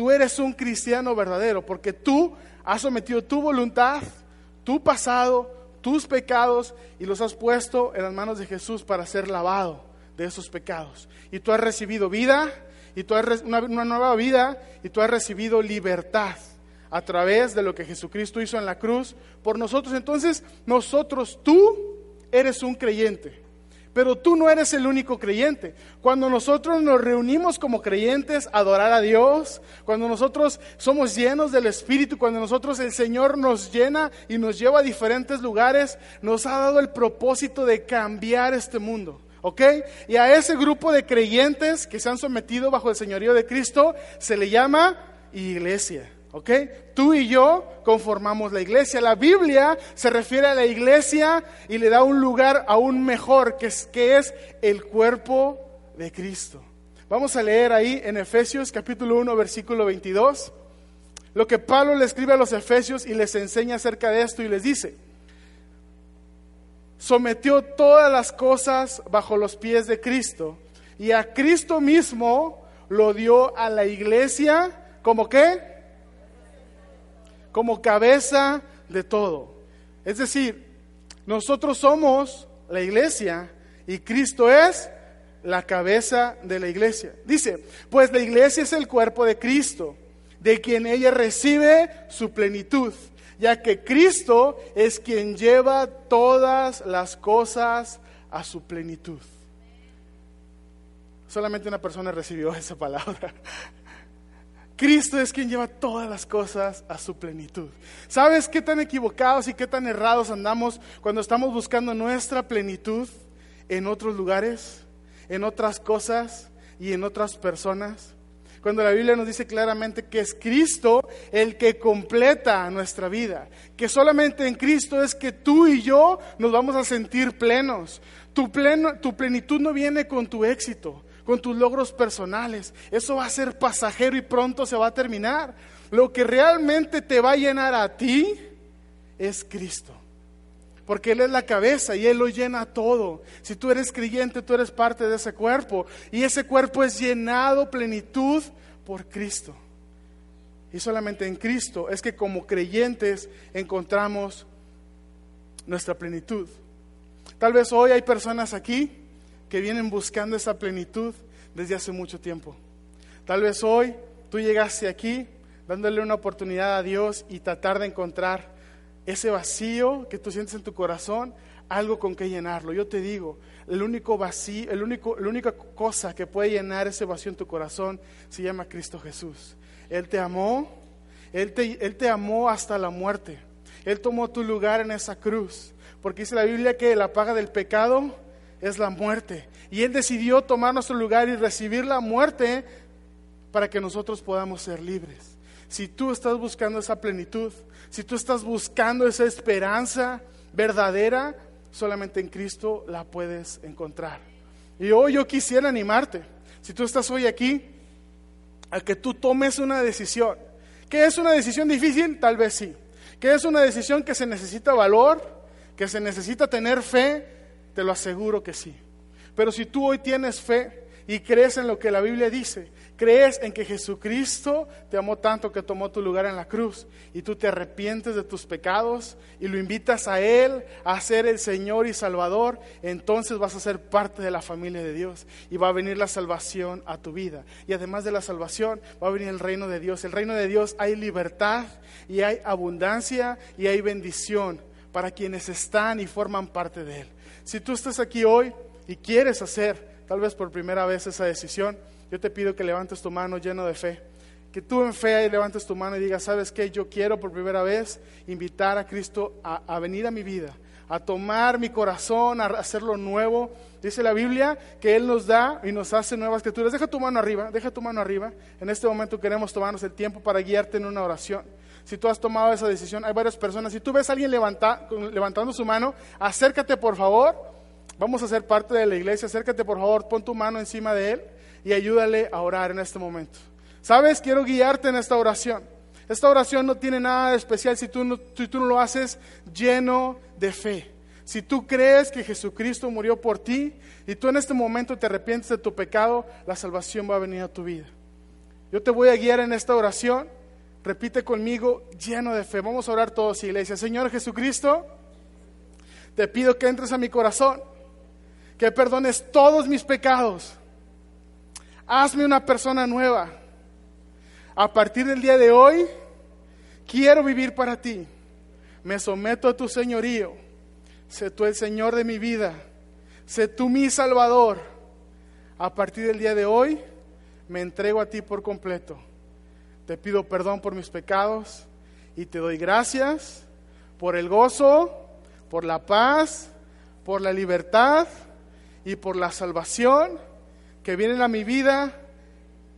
tú eres un cristiano verdadero, porque tú has sometido tu voluntad, tu pasado, tus pecados y los has puesto en las manos de Jesús para ser lavado de esos pecados. Y tú has recibido vida, y tú has una, una nueva vida, y tú has recibido libertad a través de lo que Jesucristo hizo en la cruz por nosotros. Entonces, nosotros, tú eres un creyente. Pero tú no eres el único creyente. Cuando nosotros nos reunimos como creyentes a adorar a Dios, cuando nosotros somos llenos del Espíritu, cuando nosotros el Señor nos llena y nos lleva a diferentes lugares, nos ha dado el propósito de cambiar este mundo. ¿Ok? Y a ese grupo de creyentes que se han sometido bajo el señorío de Cristo se le llama iglesia. ¿Ok? Tú y yo conformamos la iglesia. La Biblia se refiere a la iglesia y le da un lugar aún mejor, que es, que es el cuerpo de Cristo. Vamos a leer ahí en Efesios capítulo 1, versículo 22, lo que Pablo le escribe a los Efesios y les enseña acerca de esto y les dice, sometió todas las cosas bajo los pies de Cristo y a Cristo mismo lo dio a la iglesia como qué? Como cabeza de todo. Es decir, nosotros somos la iglesia y Cristo es la cabeza de la iglesia. Dice, pues la iglesia es el cuerpo de Cristo, de quien ella recibe su plenitud, ya que Cristo es quien lleva todas las cosas a su plenitud. Solamente una persona recibió esa palabra. Cristo es quien lleva todas las cosas a su plenitud. ¿Sabes qué tan equivocados y qué tan errados andamos cuando estamos buscando nuestra plenitud en otros lugares, en otras cosas y en otras personas? Cuando la Biblia nos dice claramente que es Cristo el que completa nuestra vida, que solamente en Cristo es que tú y yo nos vamos a sentir plenos. Tu, pleno, tu plenitud no viene con tu éxito, con tus logros personales. Eso va a ser pasajero y pronto se va a terminar. Lo que realmente te va a llenar a ti es Cristo. Porque Él es la cabeza y Él lo llena todo. Si tú eres creyente, tú eres parte de ese cuerpo. Y ese cuerpo es llenado plenitud por Cristo. Y solamente en Cristo es que como creyentes encontramos nuestra plenitud. Tal vez hoy hay personas aquí que vienen buscando esa plenitud desde hace mucho tiempo. Tal vez hoy tú llegaste aquí dándole una oportunidad a Dios y tratar de encontrar ese vacío que tú sientes en tu corazón, algo con que llenarlo. Yo te digo, el único vacío, el único, la única cosa que puede llenar ese vacío en tu corazón se llama Cristo Jesús. Él te amó, Él te, Él te amó hasta la muerte. Él tomó tu lugar en esa cruz. Porque dice la Biblia que la paga del pecado es la muerte. Y Él decidió tomar nuestro lugar y recibir la muerte para que nosotros podamos ser libres. Si tú estás buscando esa plenitud, si tú estás buscando esa esperanza verdadera, solamente en Cristo la puedes encontrar. Y hoy yo quisiera animarte, si tú estás hoy aquí, a que tú tomes una decisión. ¿Qué es una decisión difícil? Tal vez sí. ¿Qué es una decisión que se necesita valor, que se necesita tener fe? Te lo aseguro que sí. Pero si tú hoy tienes fe y crees en lo que la Biblia dice, crees en que Jesucristo te amó tanto que tomó tu lugar en la cruz y tú te arrepientes de tus pecados y lo invitas a Él a ser el Señor y Salvador, entonces vas a ser parte de la familia de Dios y va a venir la salvación a tu vida. Y además de la salvación va a venir el reino de Dios. El reino de Dios hay libertad y hay abundancia y hay bendición para quienes están y forman parte de Él. Si tú estás aquí hoy y quieres hacer, tal vez por primera vez, esa decisión, yo te pido que levantes tu mano lleno de fe. Que tú en fe levantes tu mano y digas, ¿sabes qué? Yo quiero por primera vez invitar a Cristo a, a venir a mi vida, a tomar mi corazón, a hacerlo nuevo. Dice la Biblia que Él nos da y nos hace nuevas criaturas. Deja tu mano arriba, deja tu mano arriba. En este momento queremos tomarnos el tiempo para guiarte en una oración si tú has tomado esa decisión. Hay varias personas. Si tú ves a alguien levantando su mano, acércate por favor. Vamos a ser parte de la iglesia. Acércate por favor, pon tu mano encima de él y ayúdale a orar en este momento. ¿Sabes? Quiero guiarte en esta oración. Esta oración no tiene nada de especial si tú no, si tú no lo haces lleno de fe. Si tú crees que Jesucristo murió por ti y tú en este momento te arrepientes de tu pecado, la salvación va a venir a tu vida. Yo te voy a guiar en esta oración. Repite conmigo, lleno de fe. Vamos a orar todos, iglesia. Señor Jesucristo, te pido que entres a mi corazón, que perdones todos mis pecados. Hazme una persona nueva. A partir del día de hoy, quiero vivir para ti. Me someto a tu señorío. Sé tú el Señor de mi vida. Sé tú mi Salvador. A partir del día de hoy, me entrego a ti por completo. Te pido perdón por mis pecados y te doy gracias por el gozo, por la paz, por la libertad y por la salvación que viene a mi vida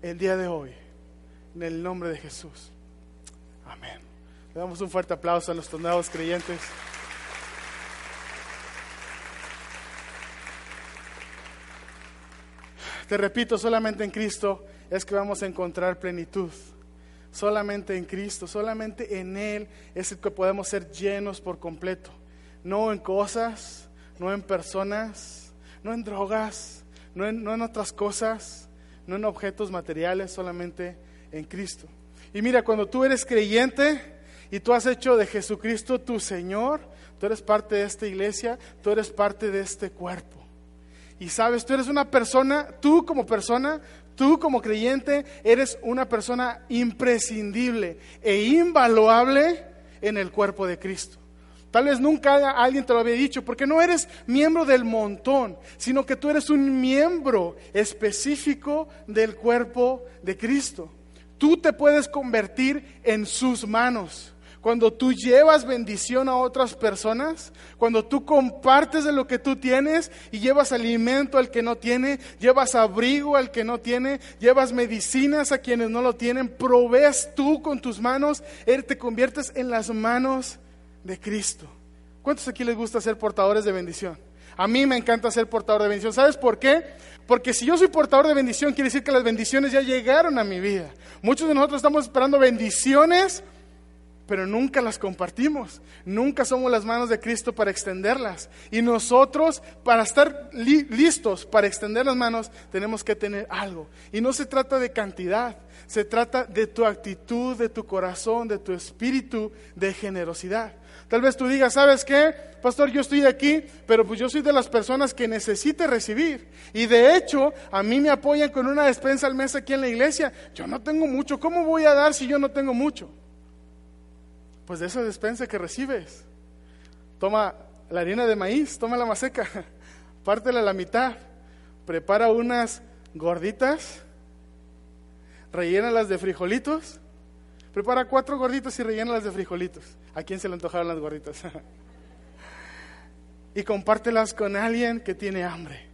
el día de hoy. En el nombre de Jesús. Amén. Le damos un fuerte aplauso a nuestros nuevos creyentes. Te repito, solamente en Cristo es que vamos a encontrar plenitud. Solamente en Cristo, solamente en Él es el que podemos ser llenos por completo. No en cosas, no en personas, no en drogas, no en, no en otras cosas, no en objetos materiales, solamente en Cristo. Y mira, cuando tú eres creyente y tú has hecho de Jesucristo tu Señor, tú eres parte de esta iglesia, tú eres parte de este cuerpo. Y sabes, tú eres una persona, tú como persona, tú como creyente, eres una persona imprescindible e invaluable en el cuerpo de Cristo. Tal vez nunca alguien te lo había dicho, porque no eres miembro del montón, sino que tú eres un miembro específico del cuerpo de Cristo. Tú te puedes convertir en sus manos. Cuando tú llevas bendición a otras personas, cuando tú compartes de lo que tú tienes y llevas alimento al que no tiene, llevas abrigo al que no tiene, llevas medicinas a quienes no lo tienen, provees tú con tus manos, Él te conviertes en las manos de Cristo. ¿Cuántos aquí les gusta ser portadores de bendición? A mí me encanta ser portador de bendición. ¿Sabes por qué? Porque si yo soy portador de bendición, quiere decir que las bendiciones ya llegaron a mi vida. Muchos de nosotros estamos esperando bendiciones pero nunca las compartimos. Nunca somos las manos de Cristo para extenderlas. Y nosotros, para estar listos para extender las manos, tenemos que tener algo. Y no se trata de cantidad, se trata de tu actitud, de tu corazón, de tu espíritu, de generosidad. Tal vez tú digas, ¿sabes qué? Pastor, yo estoy aquí, pero pues yo soy de las personas que necesite recibir. Y de hecho, a mí me apoyan con una despensa al mes aquí en la iglesia. Yo no tengo mucho. ¿Cómo voy a dar si yo no tengo mucho? Pues de esa despensa que recibes, toma la harina de maíz, toma la maseca, pártela a la mitad, prepara unas gorditas, rellénalas de frijolitos, prepara cuatro gorditas y rellénalas de frijolitos. ¿A quién se le antojaron las gorditas? y compártelas con alguien que tiene hambre.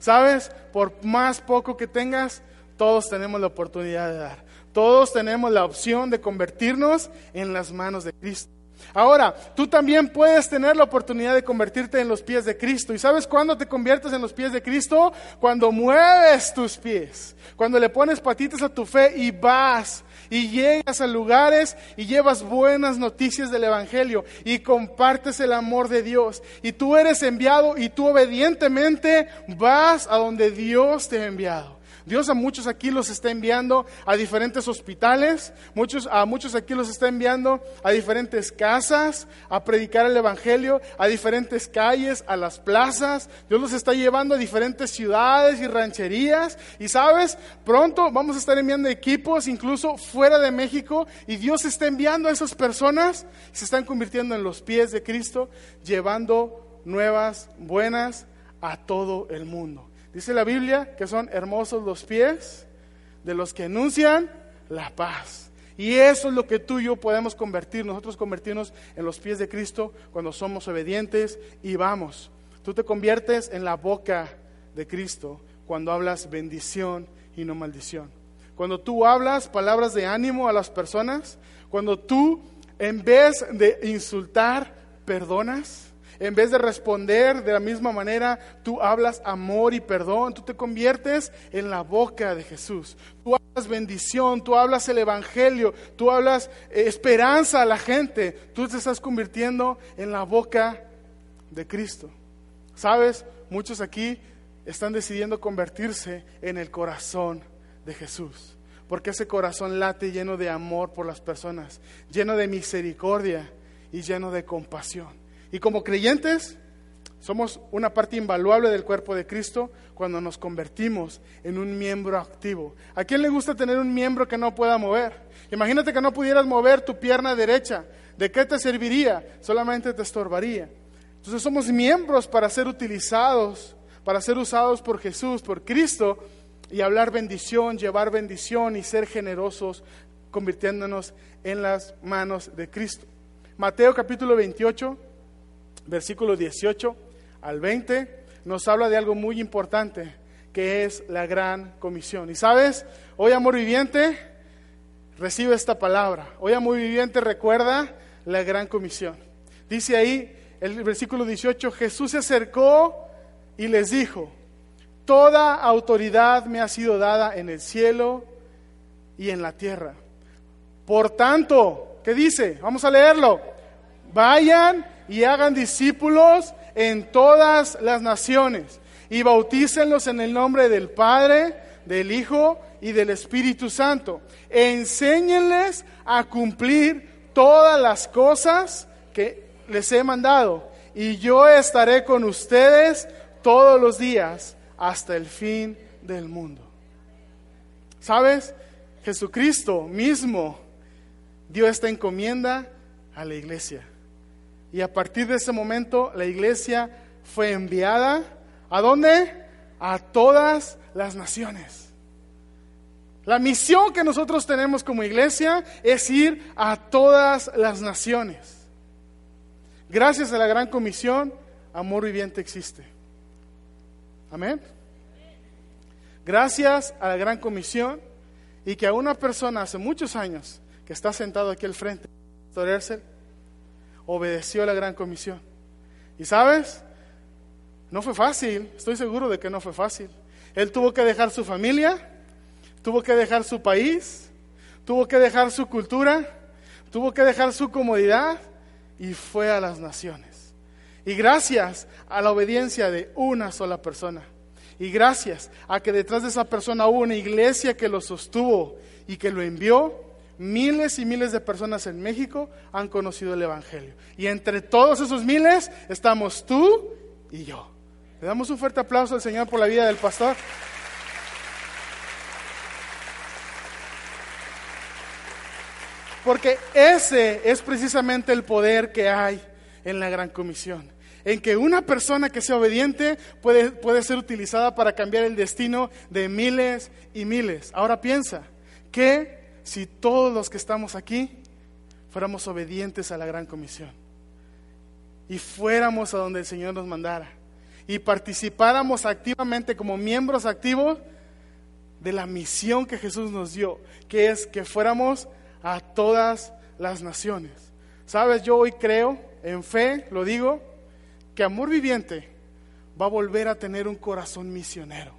¿Sabes? Por más poco que tengas, todos tenemos la oportunidad de dar. Todos tenemos la opción de convertirnos en las manos de Cristo. Ahora, tú también puedes tener la oportunidad de convertirte en los pies de Cristo. ¿Y sabes cuándo te conviertes en los pies de Cristo? Cuando mueves tus pies, cuando le pones patitas a tu fe y vas y llegas a lugares y llevas buenas noticias del Evangelio y compartes el amor de Dios. Y tú eres enviado y tú obedientemente vas a donde Dios te ha enviado. Dios a muchos aquí los está enviando a diferentes hospitales, muchos, a muchos aquí los está enviando a diferentes casas, a predicar el Evangelio, a diferentes calles, a las plazas. Dios los está llevando a diferentes ciudades y rancherías. Y sabes, pronto vamos a estar enviando equipos incluso fuera de México y Dios está enviando a esas personas, se están convirtiendo en los pies de Cristo, llevando nuevas, buenas a todo el mundo. Dice la Biblia que son hermosos los pies de los que anuncian la paz. Y eso es lo que tú y yo podemos convertir, nosotros convertirnos en los pies de Cristo cuando somos obedientes y vamos. Tú te conviertes en la boca de Cristo cuando hablas bendición y no maldición. Cuando tú hablas palabras de ánimo a las personas, cuando tú en vez de insultar, perdonas, en vez de responder de la misma manera, tú hablas amor y perdón, tú te conviertes en la boca de Jesús. Tú hablas bendición, tú hablas el Evangelio, tú hablas eh, esperanza a la gente, tú te estás convirtiendo en la boca de Cristo. ¿Sabes? Muchos aquí están decidiendo convertirse en el corazón de Jesús. porque ese corazón late lleno de amor por las personas, lleno de misericordia y lleno de compasión. Y como creyentes, somos una parte invaluable del cuerpo de Cristo cuando nos convertimos en un miembro activo. ¿A quién le gusta tener un miembro que no pueda mover? Imagínate que no pudieras mover tu pierna derecha. ¿De qué te serviría? Solamente te estorbaría. Entonces somos miembros para ser utilizados, para ser usados por Jesús, por Cristo, y hablar bendición, llevar bendición y ser generosos, convirtiéndonos en las manos de Cristo. Mateo capítulo 28, versículo 18 al 20, nos habla de algo muy importante, que es la gran comisión. Y sabes, hoy Amor Viviente recibe esta palabra. Hoy Amor Viviente recuerda la gran comisión. Dice ahí el versículo 18, Jesús se acercó y les dijo, Toda autoridad me ha sido dada en el cielo y en la tierra. Por tanto, ¿qué dice? Vamos a leerlo. Vayan y hagan discípulos en todas las naciones y bautícenlos en el nombre del Padre, del Hijo y del Espíritu Santo. Enséñenles a cumplir todas las cosas que les he mandado y yo estaré con ustedes todos los días hasta el fin del mundo. ¿Sabes? Jesucristo mismo dio esta encomienda a la iglesia. Y a partir de ese momento la iglesia fue enviada a dónde? A todas las naciones. La misión que nosotros tenemos como iglesia es ir a todas las naciones. Gracias a la gran comisión, amor viviente existe. Amén. Gracias a la gran comisión y que a una persona hace muchos años que está sentado aquí al frente, obedeció la gran comisión. Y sabes, no fue fácil, estoy seguro de que no fue fácil. Él tuvo que dejar su familia, tuvo que dejar su país, tuvo que dejar su cultura, tuvo que dejar su comodidad y fue a las naciones. Y gracias a la obediencia de una sola persona. Y gracias a que detrás de esa persona hubo una iglesia que lo sostuvo y que lo envió, miles y miles de personas en México han conocido el Evangelio. Y entre todos esos miles estamos tú y yo. Le damos un fuerte aplauso al Señor por la vida del pastor. Porque ese es precisamente el poder que hay en la gran comisión en que una persona que sea obediente puede, puede ser utilizada para cambiar el destino de miles y miles. Ahora piensa, que si todos los que estamos aquí fuéramos obedientes a la gran comisión y fuéramos a donde el Señor nos mandara y participáramos activamente como miembros activos de la misión que Jesús nos dio, que es que fuéramos a todas las naciones. Sabes, yo hoy creo, en fe, lo digo, que Amor Viviente va a volver a tener un corazón misionero.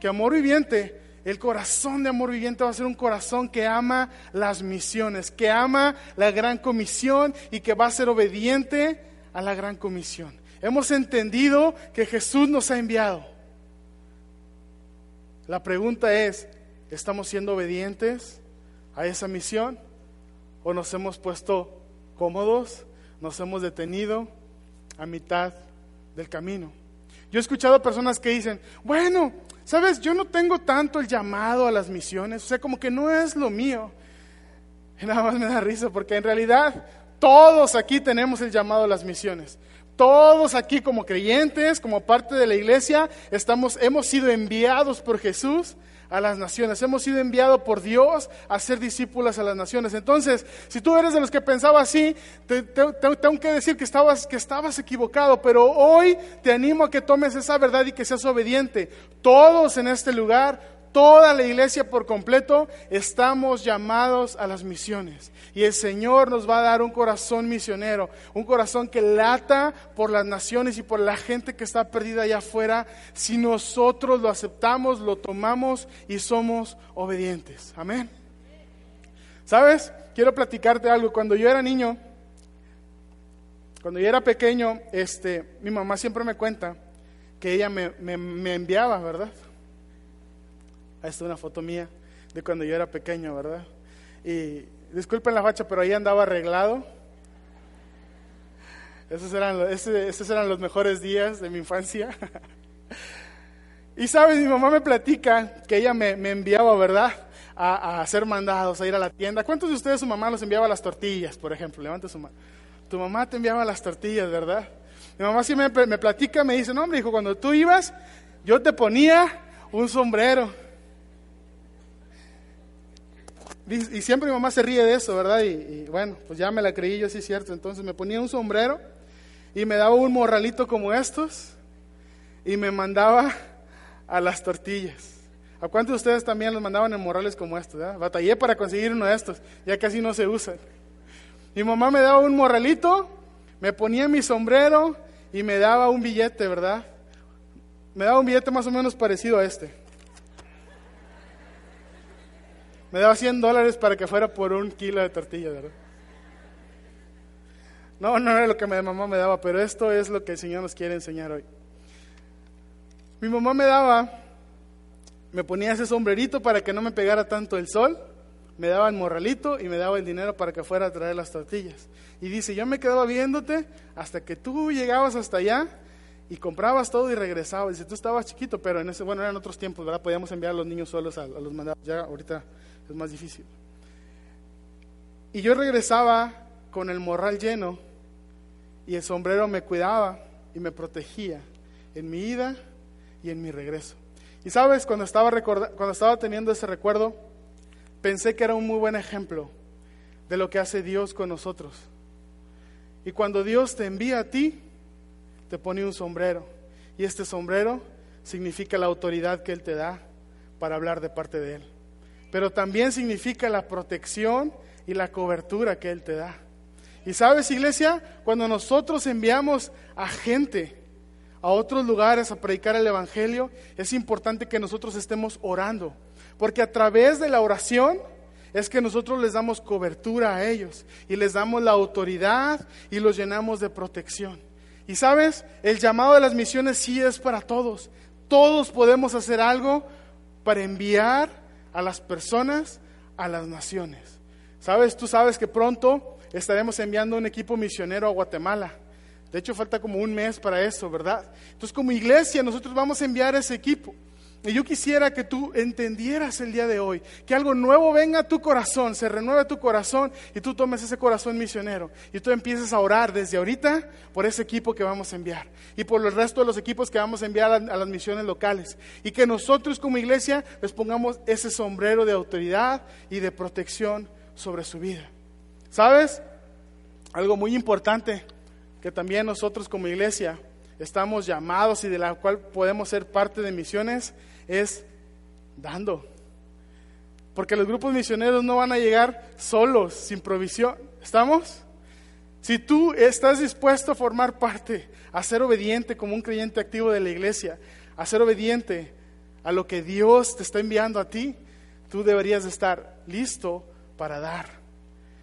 Que Amor Viviente, el corazón de Amor Viviente va a ser un corazón que ama las misiones, que ama la gran comisión y que va a ser obediente a la gran comisión. Hemos entendido que Jesús nos ha enviado. La pregunta es, ¿estamos siendo obedientes a esa misión? ¿O nos hemos puesto cómodos? ¿Nos hemos detenido? a mitad del camino. Yo he escuchado a personas que dicen, bueno, sabes, yo no tengo tanto el llamado a las misiones, o sea, como que no es lo mío. Y nada más me da risa, porque en realidad todos aquí tenemos el llamado a las misiones. Todos aquí como creyentes, como parte de la iglesia, estamos, hemos sido enviados por Jesús a las naciones. Hemos sido enviados por Dios a ser discípulos a las naciones. Entonces, si tú eres de los que pensaba así, te, tengo que decir que estabas, que estabas equivocado, pero hoy te animo a que tomes esa verdad y que seas obediente. Todos en este lugar toda la iglesia por completo, estamos llamados a las misiones. Y el Señor nos va a dar un corazón misionero, un corazón que lata por las naciones y por la gente que está perdida allá afuera, si nosotros lo aceptamos, lo tomamos y somos obedientes. Amén. ¿Sabes? Quiero platicarte algo. Cuando yo era niño, cuando yo era pequeño, este, mi mamá siempre me cuenta que ella me, me enviaba, ¿verdad? Esta es una foto mía de cuando yo era pequeño, ¿verdad? Y disculpen la facha, pero ahí andaba arreglado. Esos eran, esos eran los mejores días de mi infancia. y sabes, mi mamá me platica que ella me, enviaba, ¿verdad? A, hacer mandados, a ir a la tienda. ¿Cuántos de ustedes su mamá los enviaba las tortillas, por ejemplo? Levanta su mano. Tu mamá te enviaba las tortillas, ¿verdad? Mi mamá sí me, me platica, me dice, no, hombre, hijo, cuando tú ibas, yo te ponía un sombrero. Y, siempre mi mamá se ríe de eso, ¿verdad? Y, bueno, pues ya me la creí yo, sí cierto. Entonces me ponía un sombrero y me daba un morralito como estos y me mandaba a las tortillas. ¿A cuántos de ustedes también los mandaban en morrales como estos? Batallé para conseguir uno de estos, ya casi no se usan. Mi mamá me daba un morralito, me ponía mi sombrero y me daba un billete, ¿verdad? Me daba un billete más o menos parecido a este. Me daba 100 dólares para que fuera por un kilo de tortillas, ¿verdad? No, no era lo que mi mamá me daba, pero esto es lo que el Señor nos quiere enseñar hoy. Mi mamá me daba, me ponía ese sombrerito para que no me pegara tanto el sol, me daba el morralito y me daba el dinero para que fuera a traer las tortillas. Y dice, yo me quedaba viéndote hasta que tú llegabas hasta allá y comprabas todo y regresabas. Dice, tú estabas chiquito, pero en ese, bueno, eran otros tiempos, ¿verdad? Podíamos enviar a los niños solos a, a los mandados. Ya ahorita es más difícil. Y yo regresaba con el morral lleno y el sombrero me cuidaba y me protegía en mi ida y en mi regreso. Y sabes, cuando estaba, cuando estaba teniendo ese recuerdo, pensé que era un muy buen ejemplo de lo que hace Dios con nosotros. Y cuando Dios te envía a ti, te pone un sombrero. Y este sombrero significa la autoridad que Él te da para hablar de parte de Él. Pero también significa la protección y la cobertura que Él te da. Y sabes, iglesia, cuando nosotros enviamos a gente a otros lugares a predicar el Evangelio, es importante que nosotros estemos orando, porque a través de la oración es que nosotros les damos cobertura a ellos y les damos la autoridad y los llenamos de protección. Y sabes, el llamado de las misiones sí es para todos. Todos podemos hacer algo para enviar a las personas a las naciones. Sabes, tú sabes que pronto estaremos enviando un equipo misionero a Guatemala. De hecho, falta como un mes para eso, ¿verdad? Entonces, como iglesia, nosotros vamos a enviar ese equipo. Y yo quisiera que tú entendieras el día de hoy, que algo nuevo venga a tu corazón, se renueve tu corazón y tú tomes ese corazón misionero y tú empieces a orar desde ahorita por ese equipo que vamos a enviar y por el resto de los equipos que vamos a enviar a, a las misiones locales. Y que nosotros como iglesia les pongamos ese sombrero de autoridad y de protección sobre su vida. ¿Sabes? Algo muy importante que también nosotros como iglesia estamos llamados y de la cual podemos ser parte de misiones es dando. Porque los grupos misioneros no van a llegar solos, sin provisión. ¿Estamos? Si tú estás dispuesto a formar parte, a ser obediente como un creyente activo de la iglesia, a ser obediente a lo que Dios te está enviando a ti, tú deberías estar listo para dar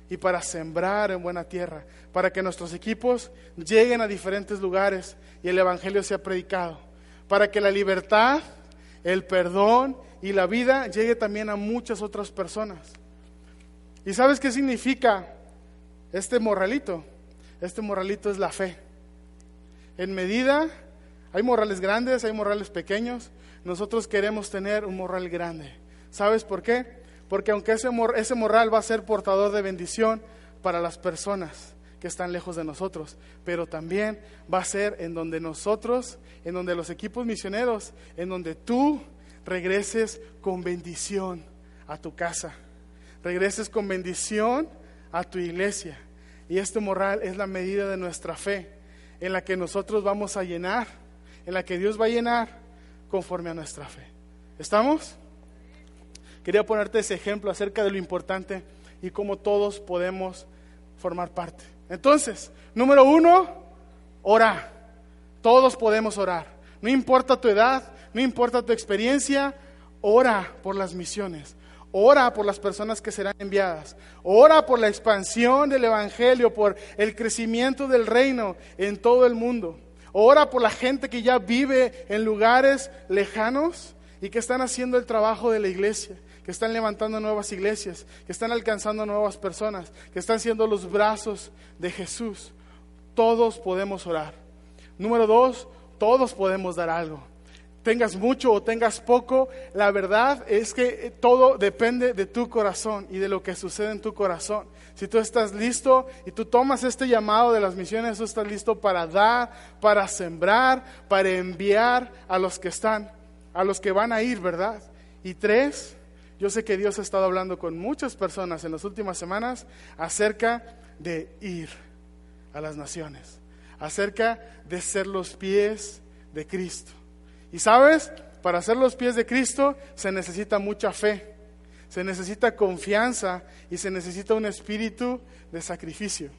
y para sembrar en buena tierra, para que nuestros equipos lleguen a diferentes lugares y el Evangelio sea predicado, para que la libertad, el perdón y la vida llegue también a muchas otras personas. ¿Y sabes qué significa este morralito? Este morralito es la fe. En medida, hay morrales grandes, hay morrales pequeños, nosotros queremos tener un morral grande. ¿Sabes por qué? Porque aunque ese, ese morral va a ser portador de bendición para las personas que están lejos de nosotros, pero también va a ser en donde nosotros, en donde los equipos misioneros, en donde tú regreses con bendición a tu casa, regreses con bendición a tu iglesia. Y este morral es la medida de nuestra fe, en la que nosotros vamos a llenar, en la que Dios va a llenar conforme a nuestra fe. ¿Estamos? Quería ponerte ese ejemplo acerca de lo importante y cómo todos podemos formar parte. Entonces, número uno, ora. Todos podemos orar. No importa tu edad, no importa tu experiencia, ora por las misiones. Ora por las personas que serán enviadas. Ora por la expansión del Evangelio, por el crecimiento del reino en todo el mundo. Ora por la gente que ya vive en lugares lejanos y que están haciendo el trabajo de la iglesia que están levantando nuevas iglesias, que están alcanzando nuevas personas, que están siendo los brazos de Jesús. Todos podemos orar. Número dos, todos podemos dar algo tengas mucho o tengas poco, la verdad es que todo depende de tu corazón y de lo que sucede en tu corazón. Si tú estás listo y tú tomas este llamado de las misiones, tú estás listo para dar, para sembrar, para enviar a los que están, a los que van a ir, ¿verdad? Y tres, yo sé que Dios ha estado hablando con muchas personas en las últimas semanas acerca de ir a las naciones, acerca de ser los pies de Cristo. Y sabes, para ser los pies de Cristo se necesita mucha fe, se necesita confianza y se necesita un espíritu de sacrificio.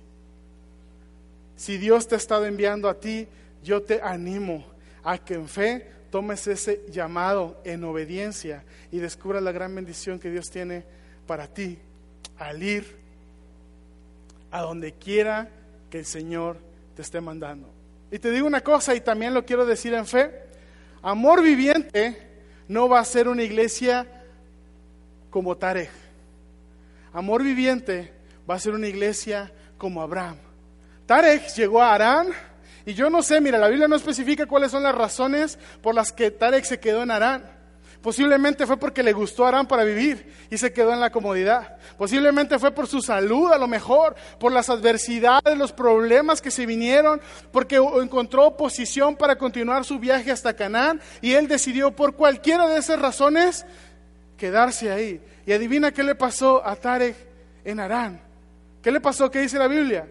Si Dios te ha estado enviando a ti, yo te animo a que en fe tomes ese llamado en obediencia y descubras la gran bendición que Dios tiene para ti al ir a donde quiera que el Señor te esté mandando. Y te digo una cosa y también lo quiero decir en fe, Amor viviente no va a ser una iglesia como Tarek. Amor viviente va a ser una iglesia como Abraham. Tarek llegó a Arán y yo no sé, mira, la Biblia no especifica cuáles son las razones por las que Tarek se quedó en Arán. Posiblemente fue porque le gustó a Arán para vivir y se quedó en la comodidad. Posiblemente fue por su salud, a lo mejor, por las adversidades, los problemas que se vinieron, porque encontró oposición para continuar su viaje hasta Canaán y él decidió por cualquiera de esas razones quedarse ahí. Y adivina qué le pasó a Tarek en Arán. ¿Qué le pasó? ¿Qué dice la Biblia?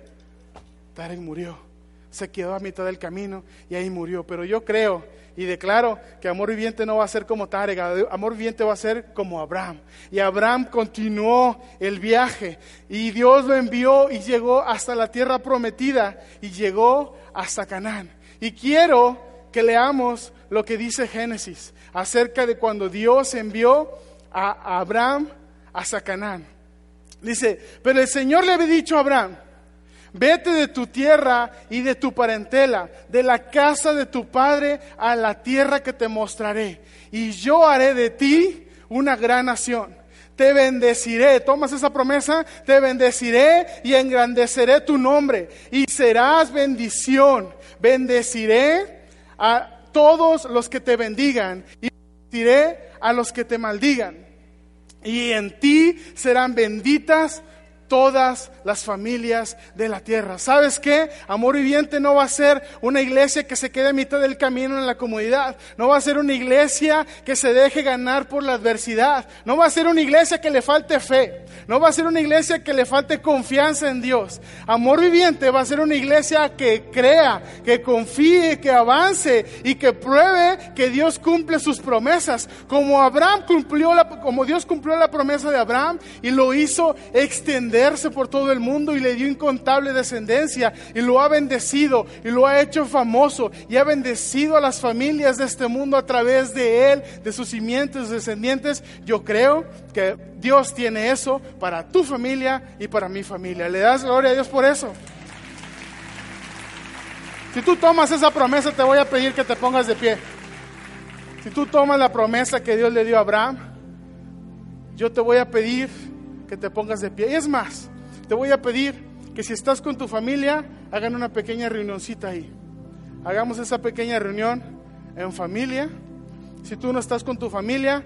Tarek murió. Se quedó a mitad del camino y ahí murió. Pero yo creo y declaro que amor viviente no va a ser como Tarek, amor viviente va a ser como Abraham. Y Abraham continuó el viaje y Dios lo envió y llegó hasta la tierra prometida y llegó hasta Canaán. Y quiero que leamos lo que dice Génesis acerca de cuando Dios envió a Abraham hasta Canaán. Dice, pero el Señor le había dicho a Abraham, Vete de tu tierra y de tu parentela, de la casa de tu padre a la tierra que te mostraré. Y yo haré de ti una gran nación. Te bendeciré, tomas esa promesa, te bendeciré y engrandeceré tu nombre y serás bendición. Bendeciré a todos los que te bendigan y bendeciré a los que te maldigan. Y en ti serán benditas todas las familias de la tierra. ¿Sabes qué? Amor viviente no va a ser una iglesia que se quede a mitad del camino en la comunidad. No va a ser una iglesia que se deje ganar por la adversidad. No va a ser una iglesia que le falte fe. No va a ser una iglesia que le falte confianza en Dios. Amor viviente va a ser una iglesia que crea, que confíe, que avance y que pruebe que Dios cumple sus promesas. Como Abraham cumplió la, como Dios cumplió la promesa de Abraham y lo hizo extender por todo el mundo y le dio incontable descendencia y lo ha bendecido y lo ha hecho famoso y ha bendecido a las familias de este mundo a través de él, de sus simientes, descendientes. Yo creo que Dios tiene eso para tu familia y para mi familia. ¿Le das gloria a Dios por eso? Si tú tomas esa promesa, te voy a pedir que te pongas de pie. Si tú tomas la promesa que Dios le dio a Abraham, yo te voy a pedir que te pongas de pie. Y es más, te voy a pedir que si estás con tu familia, hagan una pequeña reunioncita ahí. Hagamos esa pequeña reunión en familia. Si tú no estás con tu familia,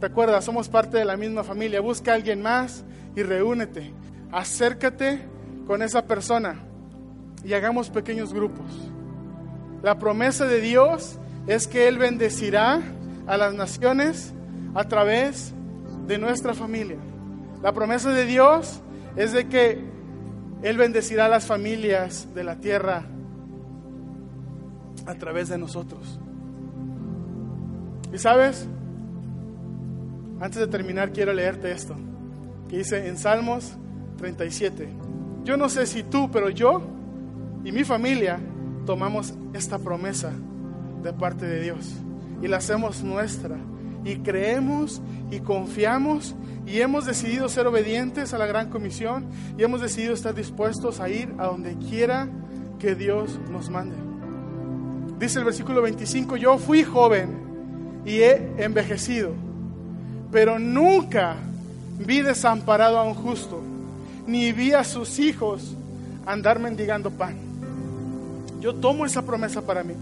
te acuerdas, somos parte de la misma familia. Busca a alguien más y reúnete. Acércate con esa persona y hagamos pequeños grupos. La promesa de Dios es que Él bendecirá a las naciones a través de nuestra familia. La promesa de Dios es de que Él bendecirá a las familias de la tierra a través de nosotros. Y sabes, antes de terminar quiero leerte esto, que dice en Salmos 37. Yo no sé si tú, pero yo y mi familia tomamos esta promesa de parte de Dios y la hacemos nuestra y creemos y confiamos y hemos decidido ser obedientes a la gran comisión y hemos decidido estar dispuestos a ir a donde quiera que Dios nos mande. Dice el versículo 25, yo fui joven y he envejecido, pero nunca vi desamparado a un justo, ni vi a sus hijos andar mendigando pan. Yo tomo esa promesa para mí.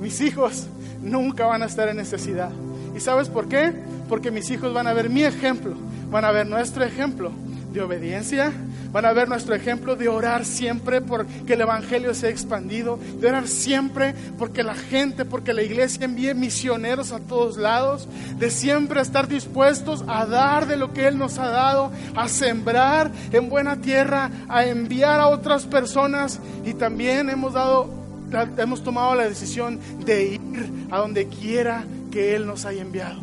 Mis hijos nunca van a estar en necesidad. ¿Y sabes por qué? Porque mis hijos van a ver mi ejemplo, van a ver nuestro ejemplo de obediencia, van a ver nuestro ejemplo de orar siempre porque el Evangelio sea expandido, de orar siempre porque la gente, porque la iglesia envíe misioneros a todos lados, de siempre estar dispuestos a dar de lo que Él nos ha dado, a sembrar en buena tierra, a enviar a otras personas y también hemos dado, hemos tomado la decisión de ir a donde quiera que Él nos haya enviado.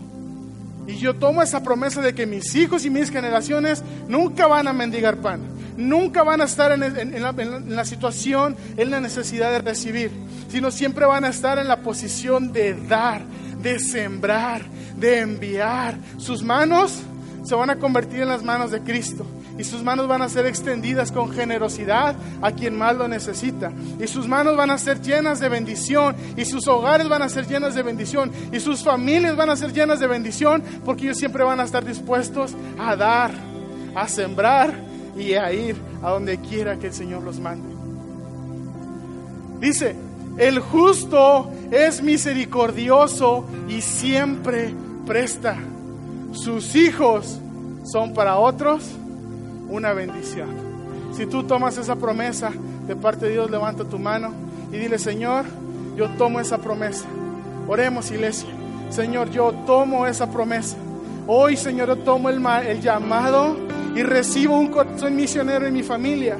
Y yo tomo esa promesa de que mis hijos y mis generaciones nunca van a mendigar pan, nunca van a estar en, la, situación, en la necesidad de recibir, sino siempre van a estar en la posición de dar, de sembrar, de enviar. Sus manos se van a convertir en las manos de Cristo y sus manos van a ser extendidas con generosidad a quien más lo necesita. Y sus manos van a ser llenas de bendición y sus hogares van a ser llenas de bendición y sus familias van a ser llenas de bendición porque ellos siempre van a estar dispuestos a dar, a sembrar y a ir a donde quiera que el Señor los mande. Dice, el justo es misericordioso y siempre presta. Sus hijos son para otros una bendición. Si tú tomas esa promesa de parte de Dios, levanta tu mano y dile, Señor, yo tomo esa promesa. Oremos, iglesia. Señor, yo tomo esa promesa. Hoy, Señor, yo tomo el, llamado y recibo un corazón misionero en mi familia.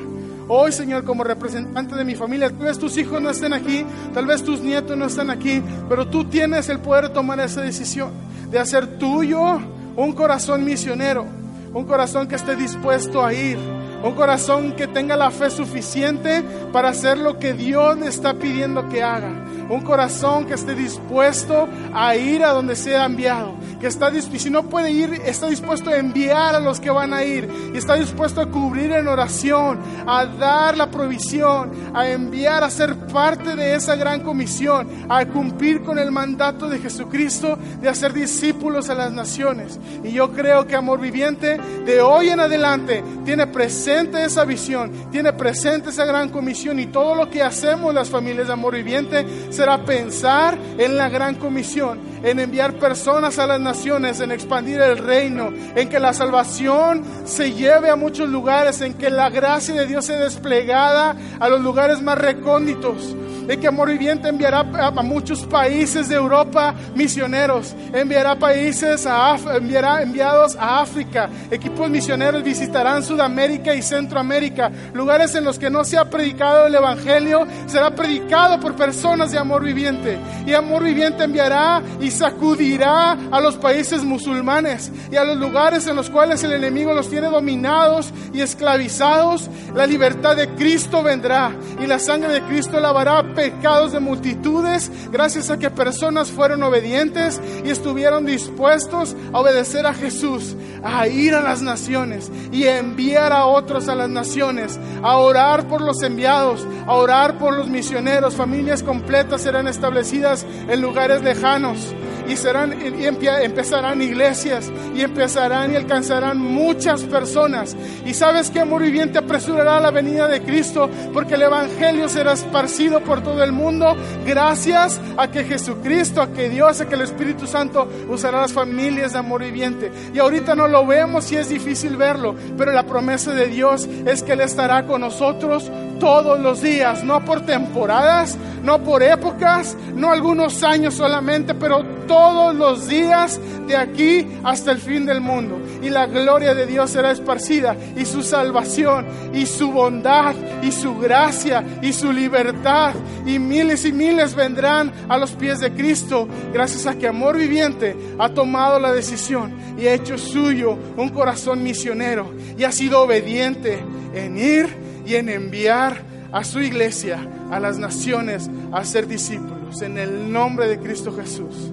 Hoy, Señor, como representante de mi familia, tal vez tus hijos no estén aquí, tal vez tus nietos no estén aquí, pero tú tienes el poder de tomar esa decisión de hacer tuyo un corazón misionero un corazón que esté dispuesto a ir, un corazón que tenga la fe suficiente para hacer lo que Dios le está pidiendo que haga, un corazón que esté dispuesto a ir a donde sea enviado, que está si no puede ir, está dispuesto a enviar a los que van a ir y está dispuesto a cubrir en oración, a dar la provisión, a enviar, a ser parte de esa gran comisión, a cumplir con el mandato de Jesucristo de hacer discípulos a las naciones. Y yo creo que Amor Viviente de hoy en adelante tiene presente esa visión, tiene presente esa gran comisión y todo lo que hacemos las familias de Amor Viviente será pensar en la gran comisión, en enviar personas a las naciones, en expandir el reino, en que la salvación se lleve a muchos lugares, en que la gracia de Dios sea desplegada a los lugares más recónditos de que Amor Viviente enviará a muchos países de Europa misioneros, enviará países a enviará enviados a África, equipos misioneros visitarán Sudamérica y Centroamérica, lugares en los que no se ha predicado el Evangelio, será predicado por personas de Amor Viviente. Y Amor Viviente enviará y sacudirá a los países musulmanes y a los lugares en los cuales el enemigo los tiene dominados y esclavizados. La libertad de Cristo vendrá y la sangre de Cristo lavará pecados de multitudes gracias a que personas fueron obedientes y estuvieron dispuestos a obedecer a Jesús, a ir a las naciones y enviar a otros a las naciones, a orar por los enviados, a orar por los misioneros. Familias completas serán establecidas en lugares lejanos y, serán, y empezarán iglesias y empezarán y alcanzarán muchas personas. Y sabes que amor viviente apresurará la venida de Cristo porque el Evangelio será esparcido por todo el mundo gracias a que Jesucristo, a que Dios, a que el Espíritu Santo usará las familias de amor viviente. Y ahorita no lo vemos y es difícil verlo, pero la promesa de Dios es que Él estará con nosotros todos los días, no por temporadas, no por épocas, no algunos años solamente, pero todos los días de aquí hasta el fin del mundo. Y la gloria de Dios será esparcida y su salvación y su bondad y su gracia y su libertad y miles y miles vendrán a los pies de Cristo gracias a que Amor Viviente ha tomado la decisión y ha hecho suyo un corazón misionero y ha sido obediente en ir y en enviar a su iglesia, a las naciones, a ser discípulos en el nombre de Cristo Jesús.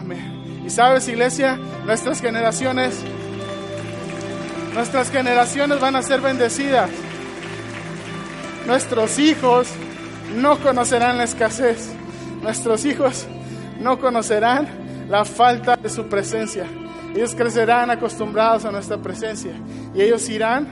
Amén. Y sabes, iglesia, nuestras generaciones, nuestras generaciones van a ser bendecidas. Nuestros hijos no conocerán la escasez. Nuestros hijos no conocerán la falta de su presencia. Ellos crecerán acostumbrados a nuestra presencia y ellos irán